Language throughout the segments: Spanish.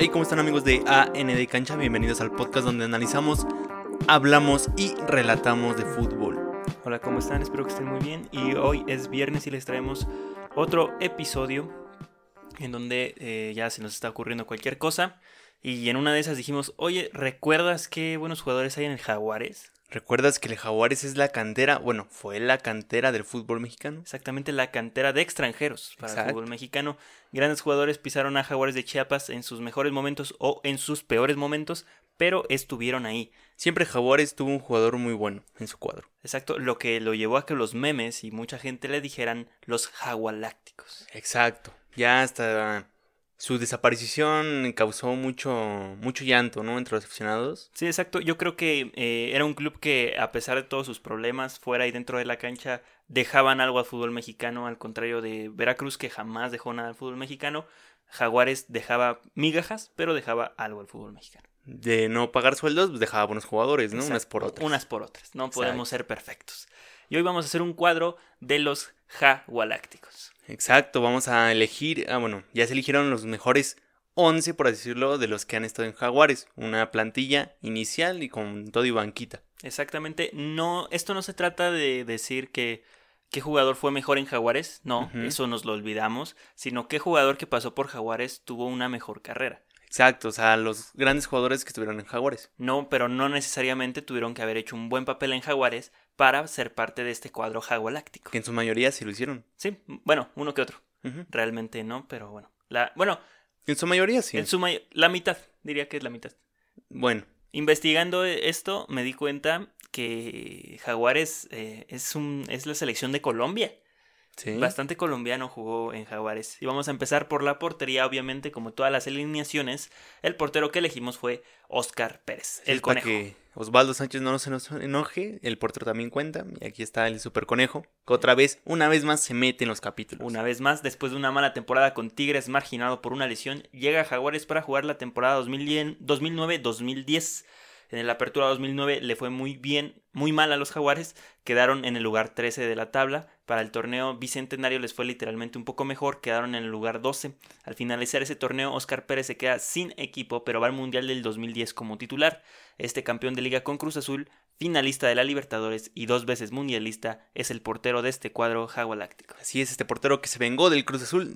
Hey, ¿cómo están amigos de AND Cancha? Bienvenidos al podcast donde analizamos, hablamos y relatamos de fútbol. Hola, ¿cómo están? Espero que estén muy bien. Y hoy es viernes y les traemos otro episodio en donde eh, ya se nos está ocurriendo cualquier cosa. Y en una de esas dijimos, oye, ¿recuerdas qué buenos jugadores hay en el Jaguares? ¿Recuerdas que el Jaguares es la cantera, bueno, fue la cantera del fútbol mexicano? Exactamente la cantera de extranjeros para el fútbol mexicano. Grandes jugadores pisaron a Jaguares de Chiapas en sus mejores momentos o en sus peores momentos, pero estuvieron ahí. Siempre Jaguares tuvo un jugador muy bueno en su cuadro. Exacto, lo que lo llevó a que los memes y mucha gente le dijeran los jagualácticos. Exacto, ya hasta su desaparición causó mucho, mucho llanto, ¿no? Entre los aficionados. Sí, exacto. Yo creo que eh, era un club que, a pesar de todos sus problemas, fuera y dentro de la cancha, dejaban algo al fútbol mexicano, al contrario de Veracruz, que jamás dejó nada al fútbol mexicano. Jaguares dejaba migajas, pero dejaba algo al fútbol mexicano. De no pagar sueldos, pues dejaba buenos jugadores, ¿no? Unas por otras. Unas por otras. No podemos ser perfectos. Y hoy vamos a hacer un cuadro de los Jagualácticos. Exacto, vamos a elegir, ah, bueno, ya se eligieron los mejores 11, por decirlo, de los que han estado en Jaguares. Una plantilla inicial y con todo y banquita. Exactamente, no, esto no se trata de decir que qué jugador fue mejor en Jaguares, no, eso nos lo olvidamos, sino qué jugador que pasó por Jaguares tuvo una mejor carrera. Exacto, o sea, los grandes jugadores que estuvieron en Jaguares. No, pero no necesariamente tuvieron que haber hecho un buen papel en Jaguares para ser parte de este cuadro jagualáctico. Que en su mayoría sí lo hicieron. Sí, bueno, uno que otro. Realmente no, pero bueno. La, bueno. En su mayoría sí. En su la mitad, diría que es la mitad. Bueno. Investigando esto, me di cuenta que Jaguares eh, es, un, es la selección de Colombia. Bastante colombiano jugó en Jaguares. Y vamos a empezar por la portería, obviamente, como todas las alineaciones. El portero que elegimos fue Oscar Pérez, el conejo. que Osvaldo Sánchez no se nos enoje, el portero también cuenta. Y aquí está el super conejo, que otra vez, una vez más, se mete en los capítulos. Una vez más, después de una mala temporada con Tigres marginado por una lesión, llega a Jaguares para jugar la temporada 2009-2010. En la apertura 2009 le fue muy bien, muy mal a los Jaguares, quedaron en el lugar 13 de la tabla. Para el torneo bicentenario les fue literalmente un poco mejor, quedaron en el lugar 12. Al finalizar ese torneo, Oscar Pérez se queda sin equipo, pero va al Mundial del 2010 como titular. Este campeón de liga con Cruz Azul, finalista de la Libertadores y dos veces mundialista, es el portero de este cuadro jagualáctico. Así es, este portero que se vengó del Cruz Azul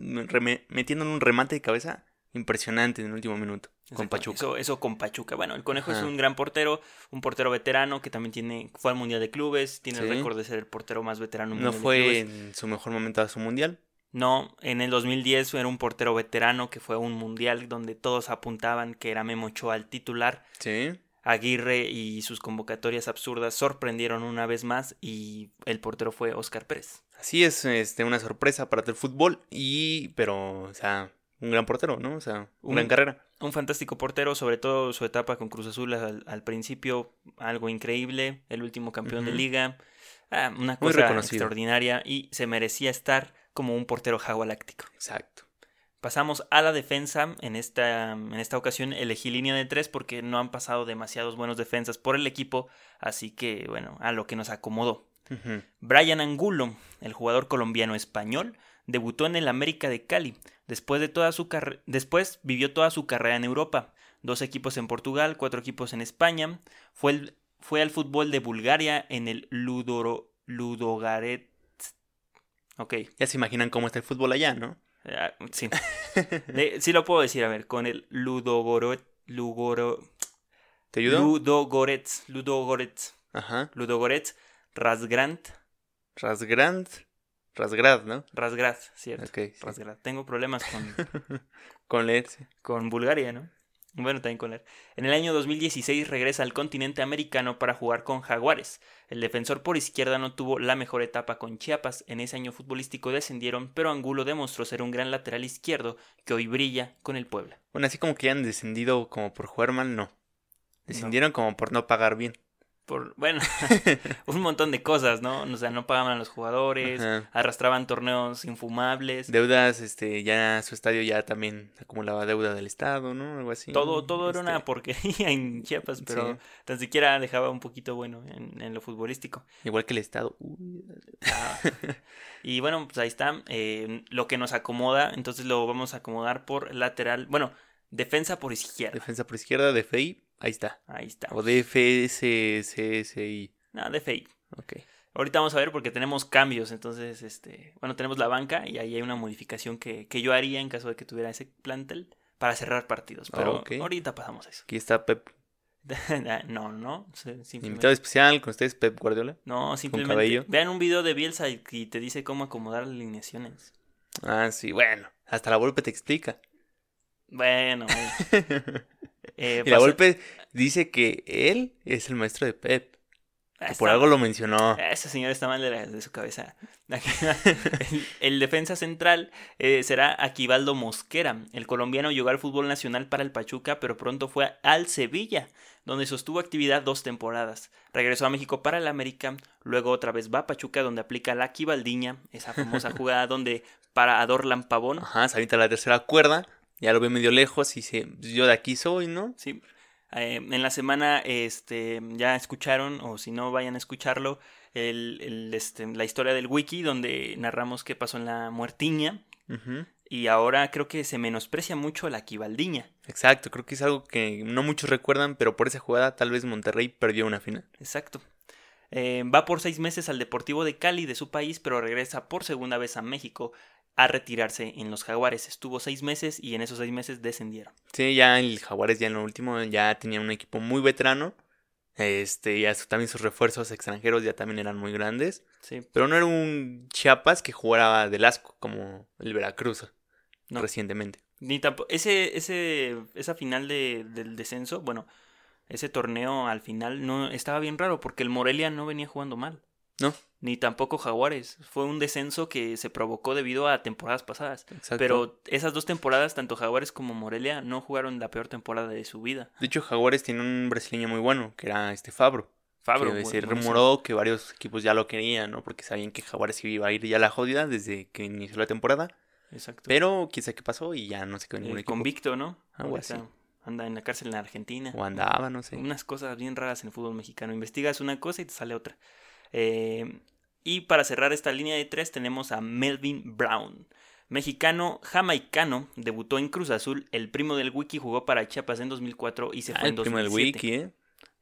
metiendo en un remate de cabeza impresionante en el último minuto. Con Pachuca. Eso, con Pachuca. Bueno, el Conejo es un gran portero, un portero veterano que también tiene fue al Mundial de Clubes, tiene el récord de ser el portero más veterano. ¿No fue en su mejor momento a su Mundial? No, en el 2010 era un portero veterano que fue a un Mundial donde todos apuntaban que era Memo Ochoa el titular. Sí. Aguirre y sus convocatorias absurdas sorprendieron una vez más y el portero fue Oscar Pérez. Así es, este, una sorpresa para el fútbol y, pero, o sea, un gran portero, ¿no? O sea, una gran carrera. Un fantástico portero, sobre todo su etapa con Cruz Azul al, principio, algo increíble, el último campeón de liga, ah, una cosa extraordinaria y se merecía estar como un portero jagualáctico. Exacto. Pasamos a la defensa. En esta, en esta ocasión elegí línea de tres porque no han pasado demasiados buenos defensas por el equipo. Así que, bueno, a lo que nos acomodó. Brian Angulo, el jugador colombiano español, debutó en el América de Cali. Después, de toda su Después vivió toda su carrera en Europa. Dos equipos en Portugal, cuatro equipos en España. Fue, fue al fútbol de Bulgaria en el Ludoro... Ludogaret. Ok. Ya se imaginan cómo está el fútbol allá, ¿no? Ah, sí. sí lo puedo decir, a ver, con el Ludogorets. Lugoro... ¿Te ayudo? Ludogorets. Ludogorets. Ajá. Ludogorets. Rasgrant. Rasgrant. Rasgrad, ¿no? Rasgrad, cierto. Ok. Rasgrad. Tengo problemas con... con leer, sí. Con Bulgaria, ¿no? Bueno, también con leer. En el año 2016 regresa al continente americano para jugar con Jaguares. El defensor por izquierda no tuvo la mejor etapa con Chiapas. En ese año futbolístico descendieron, pero Angulo demostró ser un gran lateral izquierdo que hoy brilla con el Puebla. Bueno, así como que han descendido como por jugar mal, no. Descendieron como por no pagar bien por, bueno, un montón de cosas, ¿no? O sea, no pagaban a los jugadores, arrastraban torneos infumables. Deudas, este, ya su estadio ya también acumulaba deuda del Estado, ¿no? Algo así. Todo, todo era una este porquería en Chiapas, pero tan siquiera dejaba un poquito bueno en, lo futbolístico. Igual que el Estado. Ah. y bueno, pues ahí está. Eh, lo que nos acomoda, entonces lo vamos a acomodar por lateral. Bueno, Defensa por izquierda. Defensa por izquierda, DFI, ahí está. Ahí está. O DFSSI. No, DFI. Ok. Ahorita vamos a ver porque tenemos cambios, entonces, este, bueno, tenemos la banca y ahí hay una modificación que, que yo haría en caso de que tuviera ese plantel para cerrar partidos, pero Ok. ahorita pasamos a eso. Aquí está Pep. no, no, Invitado especial con ustedes, Pep Guardiola. no, simplemente vean un video de Bielsa y, te dice cómo acomodar las alineaciones. Ah, sí, bueno. Hasta la Volpe te explica. Bueno, eh, Y la pasa- Volpe dice que él es el maestro de Pep. Que está- por algo lo mencionó. Ese señor está mal de, la- de su cabeza. el, el defensa central eh, será Aquivaldo Mosquera. El colombiano llegó al fútbol nacional para el Pachuca, pero pronto fue al Sevilla, donde sostuvo actividad dos temporadas. Regresó a México para el América, luego otra vez va a Pachuca, donde aplica la Aquivaldiña, esa famosa jugada donde para Adorlan Pavón. Ajá, se avienta la tercera cuerda. Ya lo ve medio lejos y dice, "Pues yo de aquí soy, ¿no? Sí. Eh, en la semana este, ya escucharon, o si no vayan a escucharlo, el, el, este, la historia del wiki donde narramos qué pasó en la muertiña. Y ahora creo que se menosprecia mucho la Quibaldiña. Exacto, creo que es algo que no muchos recuerdan, pero por esa jugada tal vez Monterrey perdió una final. Exacto. Eh, va por seis meses al Deportivo de Cali de su país, pero regresa por segunda vez a México a retirarse en los Jaguares. Estuvo seis meses y en esos seis meses descendieron. Sí, ya el Jaguares ya en lo último ya tenía un equipo muy veterano. Este, ya también sus refuerzos extranjeros ya también eran muy grandes. Sí, Pero no era un Chiapas que jugara del asco como el Veracruz No. recientemente. Ni tampoco. Ese, ese, esa final de, del descenso, bueno, ese torneo al final no estaba bien raro porque el Morelia no venía jugando mal. No. Ni tampoco Jaguares. Fue un descenso que se provocó debido a temporadas pasadas. Exacto. Pero esas dos temporadas, tanto Jaguares como Morelia, no jugaron la peor temporada de su vida. De hecho, Jaguares tiene un brasileño muy bueno, que era este Fabro. Fabro. que se rumoró que varios equipos ya lo querían, ¿no? Porque sabían que Jaguares iba a ir ya a la jodida desde que inició la temporada. Exacto. Pero quién sabe qué pasó y ya no se quedó ningún equipo. convicto, ¿no? Algo así. Anda en la cárcel en Argentina. O andaba, no sé. Unas cosas bien raras en el fútbol mexicano. Investigas una cosa y te sale otra. Eh, y para cerrar esta línea de tres tenemos a Melvin Brown. Mexicano jamaicano, debutó en Cruz Azul, el primo del Wiki jugó para Chiapas en 2004 y se Ah, fue en el primo del 2007. Wiki, ¿eh?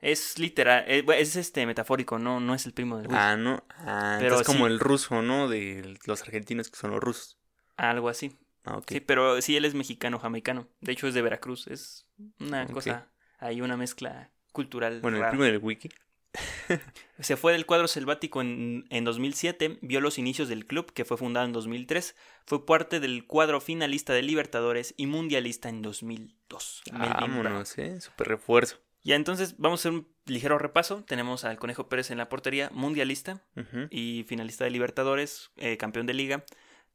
Es literal, eh, es este metafórico, no, no es el primo del Wiki. Ah, no. Ah, Pero es como sí. el ruso, ¿no? De los argentinos que son los rusos. Algo así. Ah, ok. Sí, pero sí él es mexicano jamaicano. De hecho es de Veracruz. Es una cosa, hay una mezcla cultural. Bueno, el primo del Wiki. Se fue del cuadro selvático en, en 2007, vio los inicios del club que fue fundado en 2003, fue parte del cuadro finalista de Libertadores y mundialista en 2002. Melvin Brown. Vámonos, ¿eh? Super refuerzo. Ya entonces vamos a hacer un ligero repaso. Tenemos al Conejo Pérez en la portería, mundialista y finalista de Libertadores, eh, campeón de liga.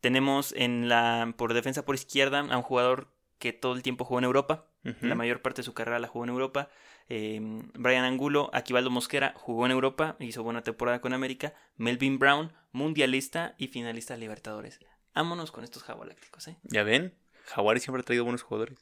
Tenemos en la por defensa por izquierda a un jugador que todo el tiempo jugó en Europa, La mayor parte de su carrera la jugó en Europa. Eh, Brian Angulo, Aquivaldo Mosquera jugó en Europa, hizo buena temporada con América. Melvin Brown, mundialista y finalista de Libertadores. Vámonos con estos jagualácticos, ¿eh? Ya ven, Jaguares siempre ha traído buenos jugadores.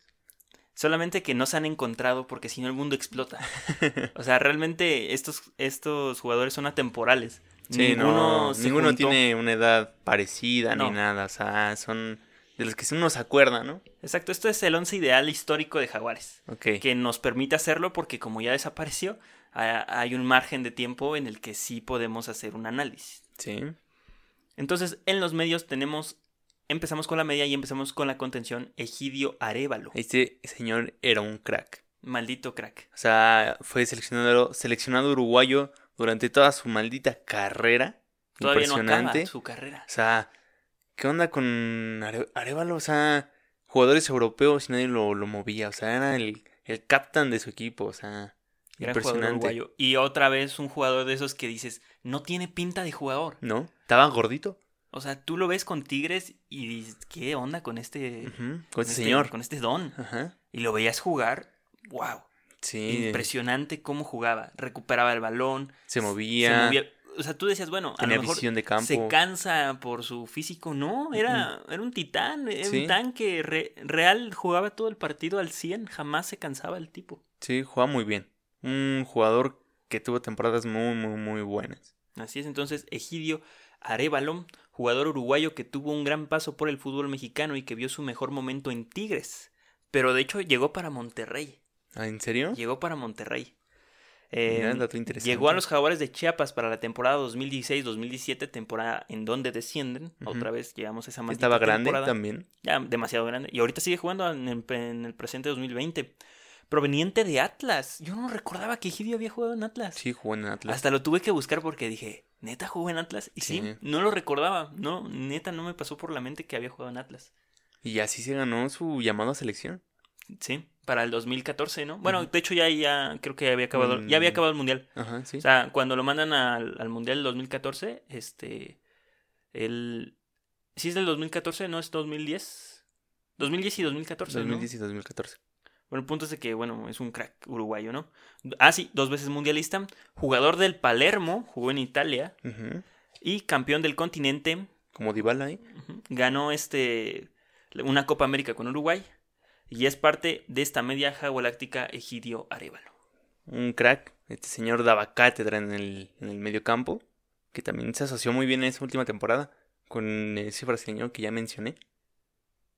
Solamente que no se han encontrado porque si no el mundo explota. O sea, realmente estos, estos jugadores son atemporales. Sí, no, se ninguno juntó. tiene una edad parecida No. ni nada. O sea, son de los que uno se acuerda, ¿no? Exacto, esto es el once ideal histórico de Jaguares. Ok. que nos permite hacerlo porque como ya desapareció, ha- hay un margen de tiempo en el que sí podemos hacer un análisis. Sí. Entonces, en los medios tenemos, empezamos con la media y empezamos con la contención Egidio Arevalo. Este señor era un crack. Maldito crack. O sea, fue seleccionado, seleccionado uruguayo durante toda su maldita carrera. Todavía no Impresionante. acaba su carrera. O sea, ¿qué onda con Are- Arevalo? O sea, jugadores europeos y nadie lo, lo movía. O sea, era el, el captain de su equipo. O sea, Gran jugador impresionante. uruguayo. Y otra vez un jugador de esos que dices, no tiene pinta de jugador. ¿No? Estaba gordito. O sea, tú lo ves con Tigres y dices, ¿qué onda con este, Ujú, Con este señor. Con este don. Ajá. Y lo veías jugar, wow. Sí. Impresionante cómo jugaba. Recuperaba el balón, Se se movía. O sea, tú decías, bueno, a Tenía lo mejor visión de campo. se cansa por su físico. No, era, era un titán, era Sí. un tanque. re- real jugaba todo el partido al 100, jamás se cansaba el tipo. Sí, jugaba muy bien. Un jugador que tuvo temporadas muy, muy, muy buenas. Así es, entonces, Egidio Arevalo, jugador uruguayo que tuvo un gran paso por el fútbol mexicano y que vio su mejor momento en Tigres. Pero de hecho llegó para Monterrey. ¿Ah, ¿En serio? Llegó para Monterrey. Eh, interesante. llegó a los Jaguares de Chiapas para la temporada 2016-2017, temporada en donde descienden. Otra vez llegamos a esa maldita Estaba grande temporada. también. Ya demasiado grande. Y ahorita sigue jugando en el, en el presente 2020. Proveniente de Atlas. Yo no recordaba que Egidio había jugado en Atlas. Sí, jugó en Atlas. Hasta lo tuve que buscar porque dije, ¿neta jugó en Atlas? Y sí, Sí. no lo recordaba. No, neta no me pasó por la mente que había jugado en Atlas. Y así se ganó su llamado a selección. Sí, para el 2014, ¿no? Bueno, de hecho ya, ya creo que había acabado, ya había Mm. acabado el Mundial. Ajá, sí. O sea, cuando lo mandan al, al Mundial del 2014, este, el... ¿Sí es del 2014? ¿No es 2010? 2010 y 2014, 2010 y 2014. Bueno, el punto es de que, bueno, es un crack uruguayo, ¿no? Ah, sí, dos veces mundialista, jugador del Palermo, jugó en Italia, y campeón del continente, Como Dybala. Ujú. ganó este una Copa América con Uruguay, y es parte de esta media jagualáctica Egidio Arevalo. Un crack. Este señor daba cátedra en el, en el medio campo. Que también se asoció muy bien en esa última temporada. Con ese brasileño que ya mencioné.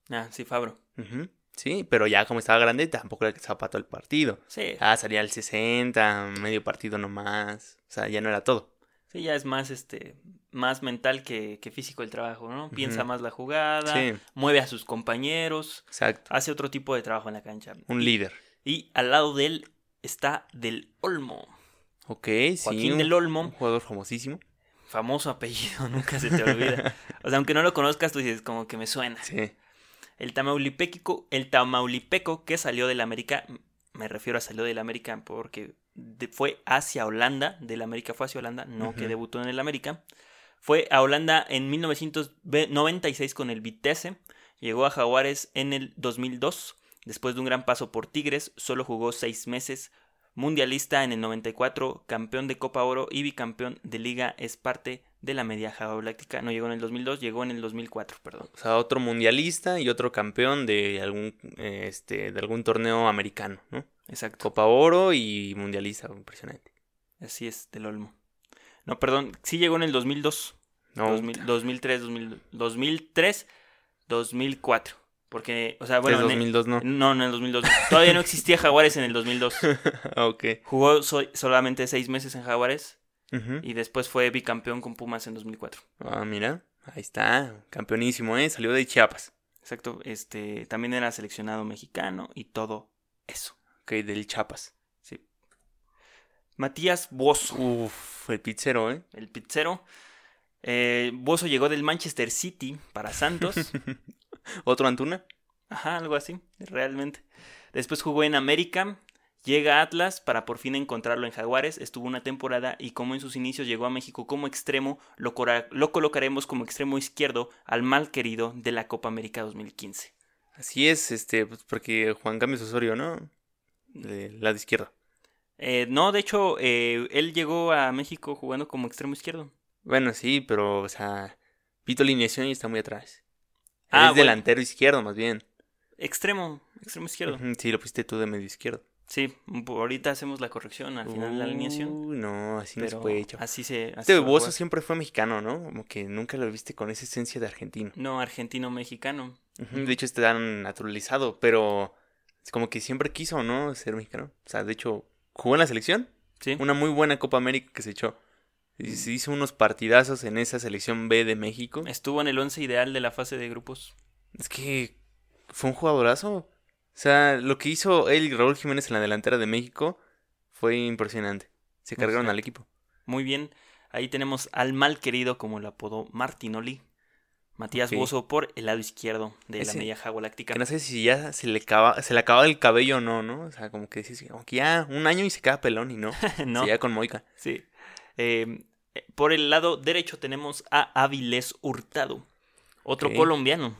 Ah, sí, Fabro. Sí, pero ya como estaba grande, tampoco era que zapató el partido. Sí, Ah, salía al 60, medio partido nomás. O sea, ya no era todo. Sí, ya es más, este, más mental que, que físico el trabajo, ¿no? Piensa más la jugada, Sí, mueve a sus compañeros, exacto. hace otro tipo de trabajo en la cancha. Un líder. Y al lado de él está Del Olmo. Ok, sí. Joaquín Del Olmo. Un jugador famosísimo. Famoso apellido, nunca se te olvida. O sea, aunque no lo conozcas, tú dices, como que me suena. Sí. El Tamaulipeco, el Tamaulipeco que salió del América, me refiero a salió del América porque de- fue hacia Holanda, del América fue hacia Holanda, no que debutó en el América. Fue a Holanda en 1996 con el Vitesse, llegó a Jaguares en el 2002, después de un gran paso por Tigres, solo jugó seis meses, mundialista en el 94, campeón de Copa Oro y bicampeón de Liga, es parte de la media jagualáctica, no llegó en el 2002, llegó en el 2004, perdón. O sea, otro mundialista y otro campeón de algún, eh, este, de algún torneo americano, ¿no? Exacto. Copa Oro y mundialista, impresionante. Así es, del Olmo. No, perdón, sí llegó en el 2002. No, 2000 2003, 2000 2003, 2004. Porque, o sea, bueno, bueno, en el- 2002 no. no, no, en el 2002. Todavía no existía Jaguares en el 2002. ok. Jugó so- solamente seis meses en Jaguares Y después fue bicampeón con Pumas en 2004. Ah, mira, ahí está, campeonísimo, ¿eh? Salió de Chiapas. Exacto, este, también era seleccionado mexicano y todo eso. Ok, del Chiapas. Sí. Matías Bozo. Uf, el pizzero, ¿eh? el pizzero. Eh, Bozo llegó del Manchester City para Santos. ¿Otro Antuna? Ajá, algo así, realmente. Después jugó en América. Llega a Atlas para por fin encontrarlo en Jaguares. Estuvo una temporada y como en sus inicios llegó a México como extremo, lo, lo colocaremos como extremo izquierdo al mal querido de la Copa América 2015. Así es, este, pues porque Juan Cambios Osorio, ¿no? Del lado izquierdo. Eh, no, de hecho, eh, él llegó a México jugando como extremo izquierdo. Bueno, sí, pero, o sea, pito alineación y está muy atrás. Ah, es bueno. delantero izquierdo, más bien. Extremo, extremo izquierdo. Sí, lo pusiste tú de medio izquierdo. Sí, ahorita hacemos la corrección al final de la alineación. No, así no se puede, chavo. así se. así Este Bozo siempre fue mexicano, ¿no? Como que nunca lo viste con esa esencia de argentino. No, argentino-mexicano. De hecho, está naturalizado, pero es como que siempre quiso, ¿no? Ser mexicano. O sea, de hecho, jugó en la selección. Sí. Una muy buena Copa América que se echó. Y se hizo unos partidazos en esa selección B de México. Estuvo en el once ideal de la fase de grupos. Es que fue un jugadorazo. O sea, lo que hizo él y Raúl Jiménez en la delantera de México fue impresionante. Se cargaron al equipo. Muy bien. Ahí tenemos al mal querido, como lo apodó Martinoli. Matías Ok. Bozo por el lado izquierdo de la media jagualáctica. Que no sé si ya se le, acaba, se le acababa el cabello o no, ¿no? O sea, como que decís, como que ya un año y se queda pelón y no. no, Se ya con Moica. sí. Eh, por el lado derecho tenemos a Avilés Hurtado, otro colombiano.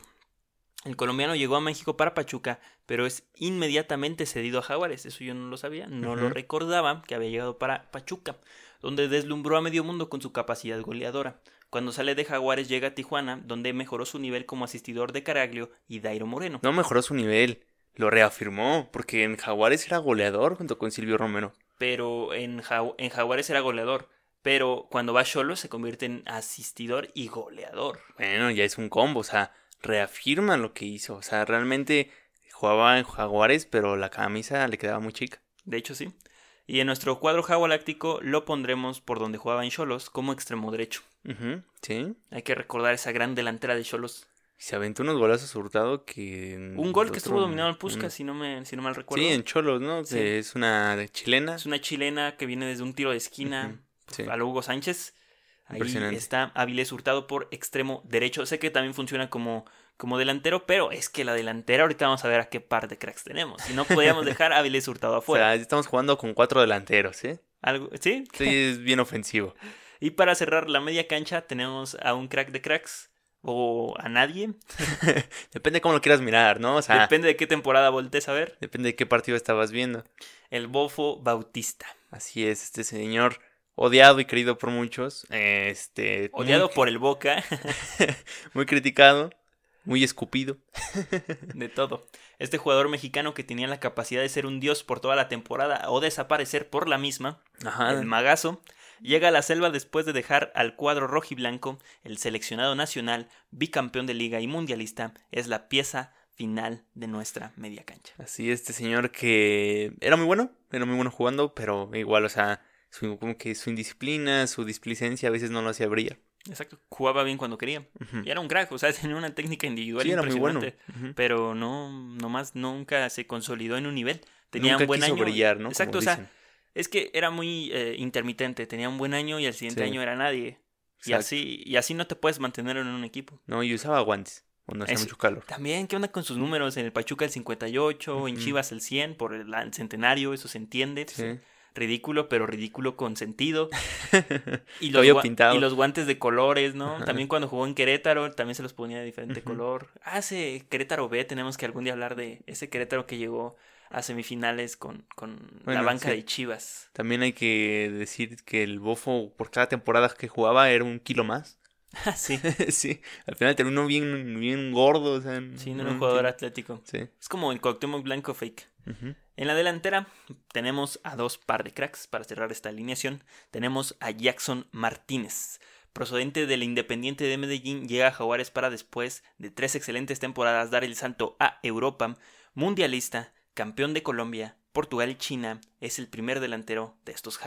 El colombiano llegó a México para Pachuca, pero es inmediatamente cedido a Jaguares. Eso yo no lo sabía, no lo recordaba que había llegado para Pachuca, donde deslumbró a medio mundo con su capacidad goleadora. Cuando sale de Jaguares llega a Tijuana, donde mejoró su nivel como asistidor de Caraglio y Dairo Moreno. No mejoró su nivel. Lo reafirmó. Porque en Jaguares era goleador junto con Silvio Romero. Pero en, en Jaguares era goleador. Pero cuando va Cholo se convierte en asistidor y goleador. Bueno, ya es un combo. O sea, reafirma lo que hizo. O sea, realmente jugaba en Jaguares, pero la camisa le quedaba muy chica. De hecho, sí. Y en nuestro cuadro jagualáctico lo pondremos por donde jugaba en Cholos como extremo derecho. Sí. Hay que recordar esa gran delantera de Cholos. Se aventó unos golazos hurtado que... Un gol que estuvo dominado en Puskas, una- si no, me, si no mal recuerdo. Sí, en Cholos, ¿no? Sí. Que es una chilena. Es una chilena que viene desde un tiro de esquina sí. a lo Hugo Sánchez. Ahí está Avilés Hurtado por extremo derecho. Sé que también funciona como, como delantero, pero es que la delantera, ahorita vamos a ver a qué par de cracks tenemos. Y no podíamos dejar a Avilés Hurtado O afuera. sea, estamos jugando con cuatro delanteros, ¿eh? Algo, ¿Sí? Sí, es bien ofensivo. Y para cerrar la media cancha tenemos a un crack de cracks o a nadie. Depende cómo lo quieras mirar, ¿no? O sea, Depende de qué temporada voltees a ver. depende de qué partido estabas viendo. El Bofo Bautista. Así es, este señor odiado y querido por muchos. Este. Odiado muy, por el Boca. Muy criticado, muy escupido. de todo. Este jugador mexicano que tenía la capacidad de ser un dios por toda la temporada o desaparecer por la misma, Ajá. el magazo, llega a la selva después de dejar al cuadro rojiblanco, el seleccionado nacional, bicampeón de liga y mundialista, es la pieza final de nuestra media cancha. Así, este señor que era muy bueno, era muy bueno jugando, pero igual, o sea, su, como que su indisciplina, su displicencia a veces no lo hacía brillar. Exacto, jugaba bien cuando quería. Y era un crack, o sea, tenía una técnica individual Sí, era muy bueno. Pero no, nomás nunca se consolidó en un nivel. Tenía Nunca un buen quiso año. brillar, ¿no? Exacto, Como o sea, dicen. es que era muy eh, intermitente. Tenía un buen año y al siguiente Sí. año era nadie. Y así, y así no te puedes mantener en un equipo. No, y usaba guantes cuando hacía mucho calor. También, ¿qué onda con sus números? En el Pachuca el 58, en Ujú. Chivas el 100, por el, el centenario, eso se entiende. Sí. Ridículo, pero ridículo con sentido. Y los, Cabello gua- pintado. y los guantes de colores, ¿no? Ajá. También cuando jugó en Querétaro, también se los ponía de diferente color. Ah, ese Querétaro B, tenemos que algún día hablar de ese Querétaro que llegó a semifinales con, con la banca sí. de Chivas. También hay que decir que el bofo por cada temporada que jugaba era un kilo más. Ah, sí, sí, al final terminó bien, bien gordo. O sea, sí, no era un jugador atlético. Sí. Es como el Cuauhtémoc Blanco fake. Ujú. En la delantera tenemos a dos par de cracks para cerrar esta alineación. Tenemos a Jackson Martínez. Procedente del Independiente de Medellín, llega a Jaguares para después de tres excelentes temporadas dar el salto a Europa, mundialista, campeón de Colombia, Portugal y China, es el primer delantero de estos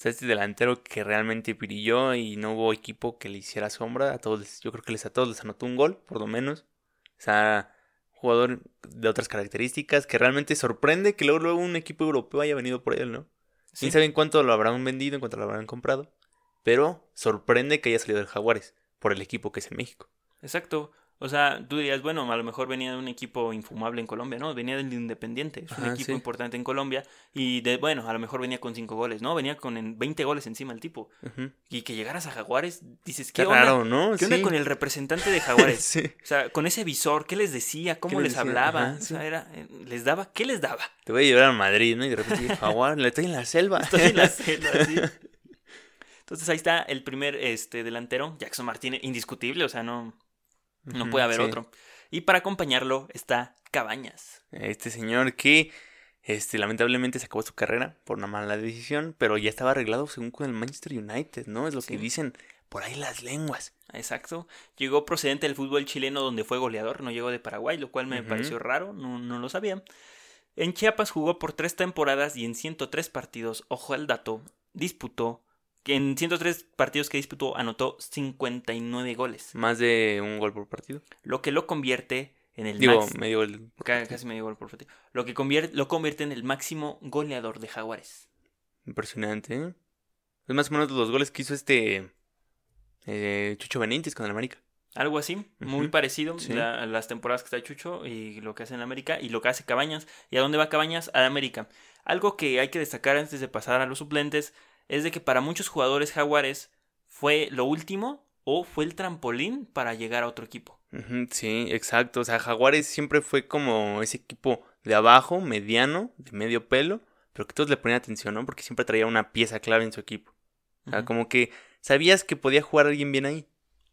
sea, este delantero que realmente brilló y no hubo equipo que le hiciera sombra. A todos, yo creo que les a todos les anotó un gol, por lo menos. O sea, jugador de otras características que realmente sorprende que luego, luego un equipo europeo haya venido por él, ¿no? Sí, Quién sabe en cuánto lo habrán vendido, en cuánto lo habrán comprado. Pero sorprende que haya salido del Jaguares por el equipo que es en México. Exacto. O sea, tú dirías, bueno, a lo mejor venía de un equipo infumable en Colombia, ¿no? Venía del Independiente, es un Ajá, equipo sí. importante en Colombia. Y de, bueno, a lo mejor venía con cinco goles, ¿no? Venía con en 20 goles encima el tipo. Y que llegaras a Jaguares, dices, ¿qué Qué onda? raro, ¿no? ¿Qué onda con el representante de Jaguares? sí. O sea, con ese visor, ¿qué les decía? ¿Cómo ¿Qué les hablaba? Ajá, O sí. sea, era, eh, ¿les daba? ¿Qué les daba? Te voy a llevar a Madrid, ¿no? Y de repente, Jaguar, le estoy en la selva. Estoy en la selva, sí. Entonces ahí está el primer este, delantero, Jackson Martínez, indiscutible, o sea, no, no puede haber sí. otro. Y para acompañarlo está Cabañas. Este señor que este, lamentablemente se acabó su carrera por una mala decisión, pero ya estaba arreglado según con el Manchester United, ¿no? Es lo Sí. que dicen por ahí las lenguas. Exacto. Llegó procedente del fútbol chileno donde fue goleador, no llegó de Paraguay, lo cual me pareció raro, no, no lo sabía. En Chiapas jugó por tres temporadas y en 103 partidos, ojo al dato, disputó, que en 103 partidos que disputó anotó 59 goles, Más de un gol por partido. lo que lo convierte en el Digo, max- medio gol. casi medio gol por partido, lo que convierte, lo convierte en el máximo goleador de Jaguares. Impresionante, ¿eh? Es más o menos los goles que hizo este eh, Chucho Benítez con el América. Algo así, muy parecido sí. a las temporadas que está Chucho y lo que hace en América y lo que hace Cabañas. ¿Y a dónde va Cabañas? A América. Algo que hay que destacar antes de pasar a los suplentes es de que para muchos jugadores jaguares fue lo último o fue el trampolín para llegar a otro equipo. Sí, exacto. O sea, Jaguares siempre fue como ese equipo de abajo, mediano, de medio pelo, pero que todos le ponían atención, ¿no? Porque siempre traía una pieza clave en su equipo. O sea, como que sabías que podía jugar alguien bien ahí.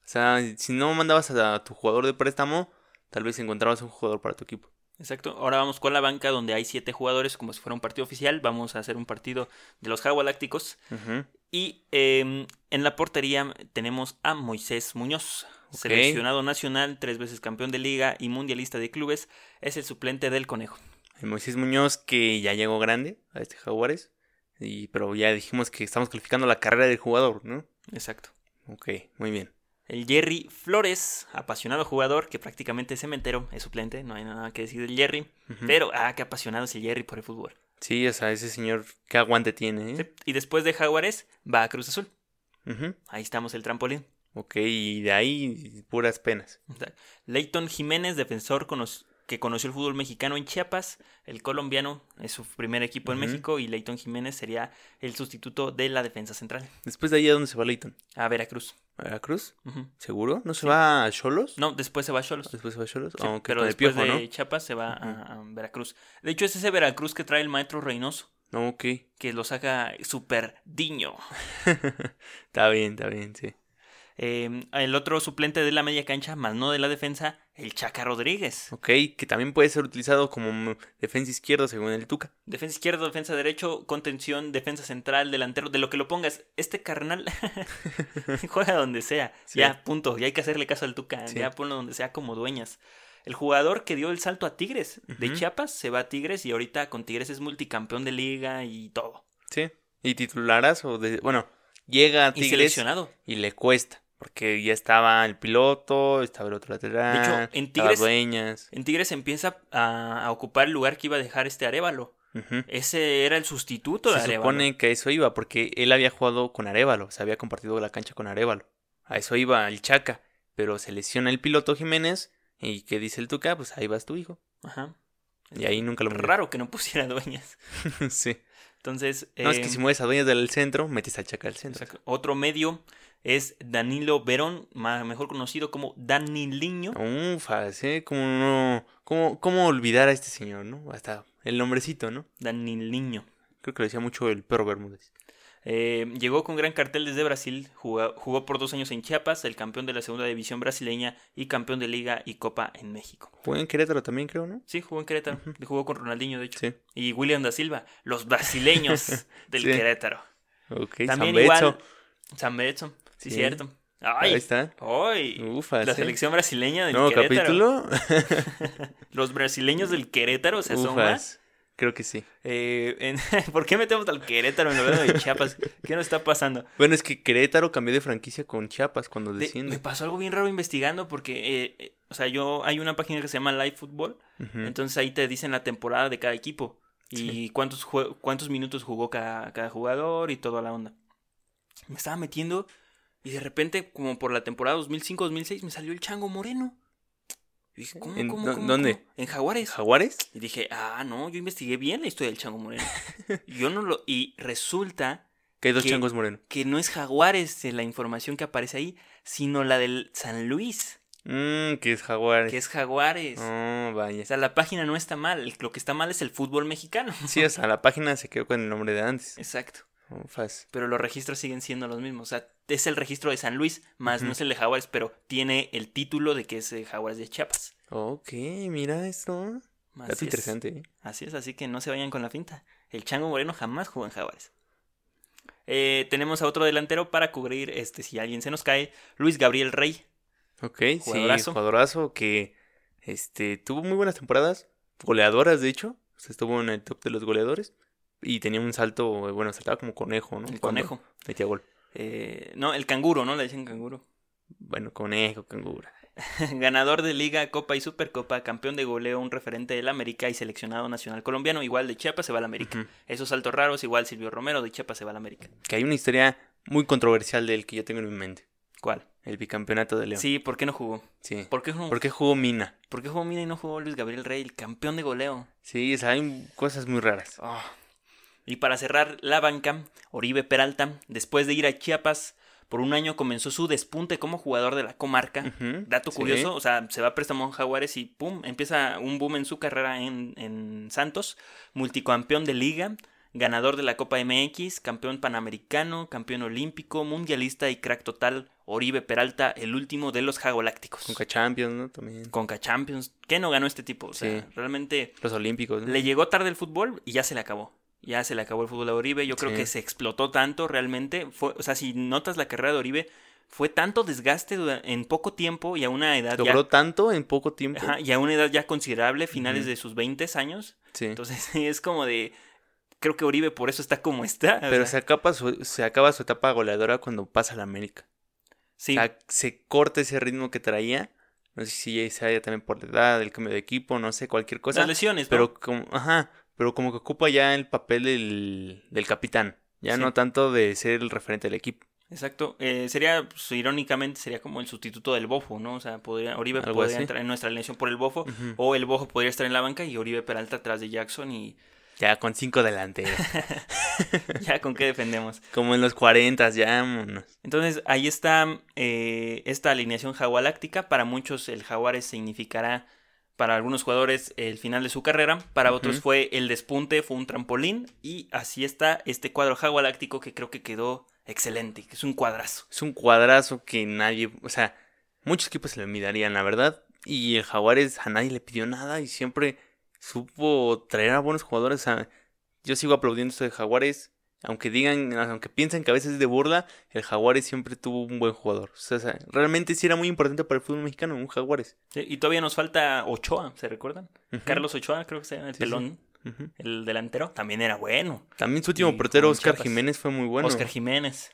O sea, si no mandabas a tu jugador de préstamo, tal vez encontrabas un jugador para tu equipo. Exacto. Ahora vamos con la banca donde hay siete jugadores como si fuera un partido oficial. Vamos a hacer un partido de los Jagualácticos. Ujú. Y eh, en la portería tenemos a Moisés Muñoz, seleccionado nacional, tres veces campeón de liga y mundialista de clubes, es el suplente del Conejo. El Moisés Muñoz, que ya llegó grande a este Jaguares, y, pero ya dijimos que estamos calificando la carrera del jugador, ¿no? Exacto. Ok, muy bien. El Jerry Flores, apasionado jugador que prácticamente es cementero, es suplente, no hay nada que decir del Jerry. Pero, ah, qué apasionado es el Jerry por el fútbol. Sí, o sea, ese señor, qué aguante tiene, ¿eh? Sí, Y después de Jaguares, va a Cruz Azul. Ahí estamos, el trampolín. Ok, y de ahí puras penas. Leighton Jiménez, defensor cono- que conoció el fútbol mexicano en Chiapas. El colombiano es su primer equipo en. México y Leighton Jiménez sería el sustituto de la defensa central. Después de ahí, ¿a dónde se va Leighton? A Veracruz. ¿A Veracruz? ¿Seguro? ¿No se Sí. va a Cholos? No, después se va a Cholos. ¿Después se va a Cholos? Sí, Ah, ok, pero después Piojo, de. Chiapas se va a, a Veracruz. De hecho, es ese Veracruz que trae el maestro Reynoso, No, ok. que lo saca super diño. está bien, está bien, sí. Eh, el otro suplente de la media cancha, más no de la defensa, el Chaca Rodríguez. Ok, que también puede ser utilizado como defensa izquierda según el Tuca. Defensa izquierda, defensa derecho, contención, defensa central, delantero, de lo que lo pongas. Este carnal juega donde sea. Sí. Ya, punto. Ya hay que hacerle caso al Tuca. Sí. Ya ponlo donde sea como dueñas. El jugador que dio el salto a Tigres de. Chiapas se va a Tigres y ahorita con Tigres es multicampeón de liga y todo. Sí. Y titularas o de... Bueno, llega a Y Tigres seleccionado. y le cuesta. Porque ya estaba el piloto, estaba el otro lateral. De hecho, en Tigres- Dueñas. En Tigres empieza a, a ocupar el lugar que iba a dejar este Arevalo. Ese era el sustituto de Se Arevalo. supone que a eso iba, porque él había jugado con Arevalo, se había compartido la cancha con Arevalo. A eso iba el Chaca, pero se lesiona el piloto Jiménez y ¿qué dice el Tuca? Pues ahí vas tu hijo. Ajá. Y ahí nunca lo movió. Raro que no pusiera dueñas. sí. Entonces, No, es eh, que si mueves a dueñas del centro, metes al Chaca al centro. Otro medio es Danilo Verón, ma- mejor conocido como Daniliño. Ufas, ¿eh? ¿Cómo, no, cómo, ¿Cómo olvidar a este señor, no? Hasta el nombrecito, ¿no? Daniliño. Creo que lo decía mucho el perro Bermúdez. Eh, llegó con gran cartel desde Brasil, jugó, jugó por dos años en Chiapas, el campeón de la segunda división brasileña y campeón de liga y copa en México. Jugó en Querétaro también, creo, ¿no? Sí, jugó en Querétaro, jugó con Ronaldinho de hecho. Sí. Y William da Silva, los brasileños del Sí. Querétaro. Ok, También San igual. San Betso, sí, Sí. cierto. Ahí está. ay, Ufas, la selección brasileña del Nuevo Querétaro. capítulo. Los brasileños del Querétaro se asoman. Creo que sí. Eh, en- ¿Por qué metemos al Querétaro en lugar de Chiapas? ¿Qué nos está pasando? Bueno, es que Querétaro cambió de franquicia con Chiapas cuando De- desciende. me pasó algo bien raro investigando porque, eh, eh, o sea, yo hay una página que se llama Live Football, entonces ahí te dicen la temporada de cada equipo y Sí. cuántos cuántos minutos jugó cada, cada jugador y toda la onda. Me estaba metiendo y de repente, como por la temporada 2005-2006, me salió el Chango Moreno. Y dije, ¿cómo, ¿En cómo, dó- cómo, dónde? cómo? En Jaguares. ¿Jaguares? Y dije, ah, no, yo investigué bien la historia del Chango Moreno. yo no lo. Y resulta Que hay dos changos morenos. que no es Jaguares la información que aparece ahí, sino la del San Luis, Mmm, que es Jaguares. que es Jaguares. Oh, O vaya. sea, la página no está mal, lo que está mal es el fútbol mexicano. Sí, o sea, la página se quedó con el nombre de antes. Exacto. Pero los registros siguen siendo los mismos. O sea, es el registro de San Luis, más no es el de Jaguares, pero tiene el título de que es eh, Jaguares de Chiapas. Ok, mira esto. Dato es. interesante. ¿eh? Así es, así que no se vayan con la finta. El Chango Moreno jamás jugó en Jaguares. Eh, tenemos a otro delantero para cubrir, este, si alguien se nos cae, Luis Gabriel Rey. Ok, Jugadorazo. sí, jugadorazo que este, tuvo muy buenas temporadas, goleadoras de hecho, o sea, estuvo en el top de los goleadores y tenía un salto, bueno, saltaba como conejo, ¿no? El conejo. Metía gol. Eh, no, el canguro, ¿no? Le dicen canguro. Bueno, conejo, cangura. Ganador de Liga, Copa y Supercopa, campeón de goleo, un referente del América y seleccionado nacional colombiano. Igual de Chiapas se va al América. Esos saltos raros, igual Silvio Romero de Chiapas se va al América. Que hay una historia muy controversial de él que yo tengo en mi mente. ¿Cuál? El bicampeonato de León. Sí, ¿por qué no jugó? Sí. ¿Por qué, no- ¿Por qué jugó Mina? ¿por qué jugó Mina y no jugó Luis Gabriel Rey, el campeón de goleo? Sí, o sea, hay cosas muy raras. Ah. Y para cerrar la banca, Oribe Peralta, después de ir a Chiapas, por un año comenzó su despunte como jugador de la comarca. Dato sí. curioso, o sea, se va a préstamo a Jaguares y pum, empieza un boom en su carrera en, en Santos, multicampeón de liga, ganador de la Copa MX, campeón panamericano, campeón olímpico, mundialista y crack total, Oribe Peralta, el último de los Jagolácticos. Conca Champions, ¿no? También. Conca Champions, ¿qué no ganó este tipo? O sea, Sí. realmente Los Olímpicos, ¿no? le llegó tarde el fútbol y ya se le acabó. Ya se le acabó el fútbol a Oribe. Yo creo Sí. que se explotó tanto realmente. Fue, o sea, si notas la carrera de Oribe, fue tanto desgaste en poco tiempo y a una edad ya, Logró tanto en poco tiempo. ajá, y a una edad ya considerable, finales de sus 20 años. Sí. Entonces es como de creo que Oribe por eso está como está. o Pero se acaba, su, se acaba su etapa goleadora cuando pasa a la América. sí, O sea, se corta ese ritmo que traía. No sé si sea también por la edad, el cambio de equipo, no sé, cualquier cosa. las lesiones, ¿no? Pero como, ajá, pero como que ocupa ya el papel del, del capitán. Ya Sí. no tanto de ser el referente del equipo. Exacto. Eh, sería, pues, irónicamente, sería como el sustituto del Bofo, ¿no? O sea, podría, Oribe Algo podría así. entrar en nuestra alineación por el Bofo, o el Bofo podría estar en la banca y Oribe Peralta atrás de Jackson y Ya con cinco delanteros. ya con qué defendemos. como en los 40, ya vámonos. Entonces, ahí está eh, esta alineación jagualáctica. Para muchos, el Jaguares significará, para algunos jugadores, el final de su carrera. Para otros, fue el despunte, fue un trampolín. Y así está este cuadro jagualáctico que creo que quedó excelente, que es un cuadrazo. Es un cuadrazo que nadie, o sea, muchos equipos se le mirarían, la verdad. Y el Jaguares a nadie le pidió nada y siempre supo traer a buenos jugadores. O sea, yo sigo aplaudiendo esto de Jaguares. Aunque digan, aunque piensen que a veces es de burla, el Jaguares siempre tuvo un buen jugador. O sea, realmente sí era muy importante para el fútbol mexicano, un Jaguares. Sí, Y todavía nos falta Ochoa, ¿se recuerdan? Carlos Ochoa, creo que se llama el Sí, sí. pelón, el delantero, también era bueno. También su último Y portero, Oscar Chiapas. Jiménez, fue muy bueno. Oscar Jiménez.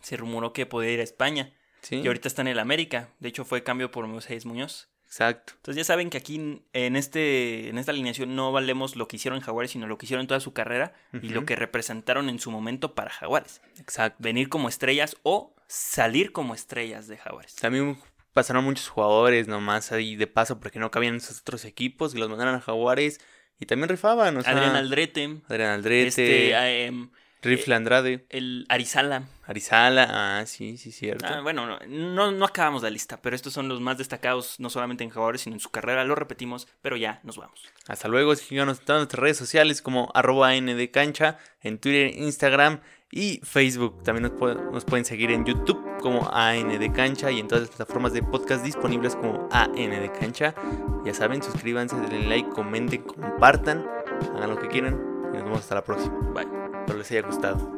Se rumoró que podía ir a España. Sí, Y ahorita está en el América. De hecho, fue cambio por Moisés Muñoz. Exacto. Entonces ya saben que aquí en este en esta alineación no valemos lo que hicieron en Jaguares, sino lo que hicieron en toda su carrera y lo que representaron en su momento para Jaguares. Exacto. Venir como estrellas o salir como estrellas de Jaguares. También pasaron muchos jugadores nomás ahí de paso porque no cabían en esos otros equipos y los mandaron a Jaguares y también rifaban, o sea, Adrián Aldrete, Adrián Aldrete, este, em, Rifle Andrade, el Arizala. Arizala, ah, sí, sí, cierto. Ah, bueno, no, no, no acabamos la lista, pero estos son los más destacados, no solamente en Jaguares, sino en su carrera. Lo repetimos, pero ya nos vamos. Hasta luego, síganos en todas nuestras redes sociales como arroba ndcancha, en Twitter, Instagram y Facebook. También nos pueden seguir en YouTube como ANDcancha y en todas las plataformas de podcast disponibles como ANDcancha. Ya saben, suscríbanse, denle like, comenten, compartan, hagan lo que quieran y nos vemos hasta la próxima. Bye. Espero les haya gustado.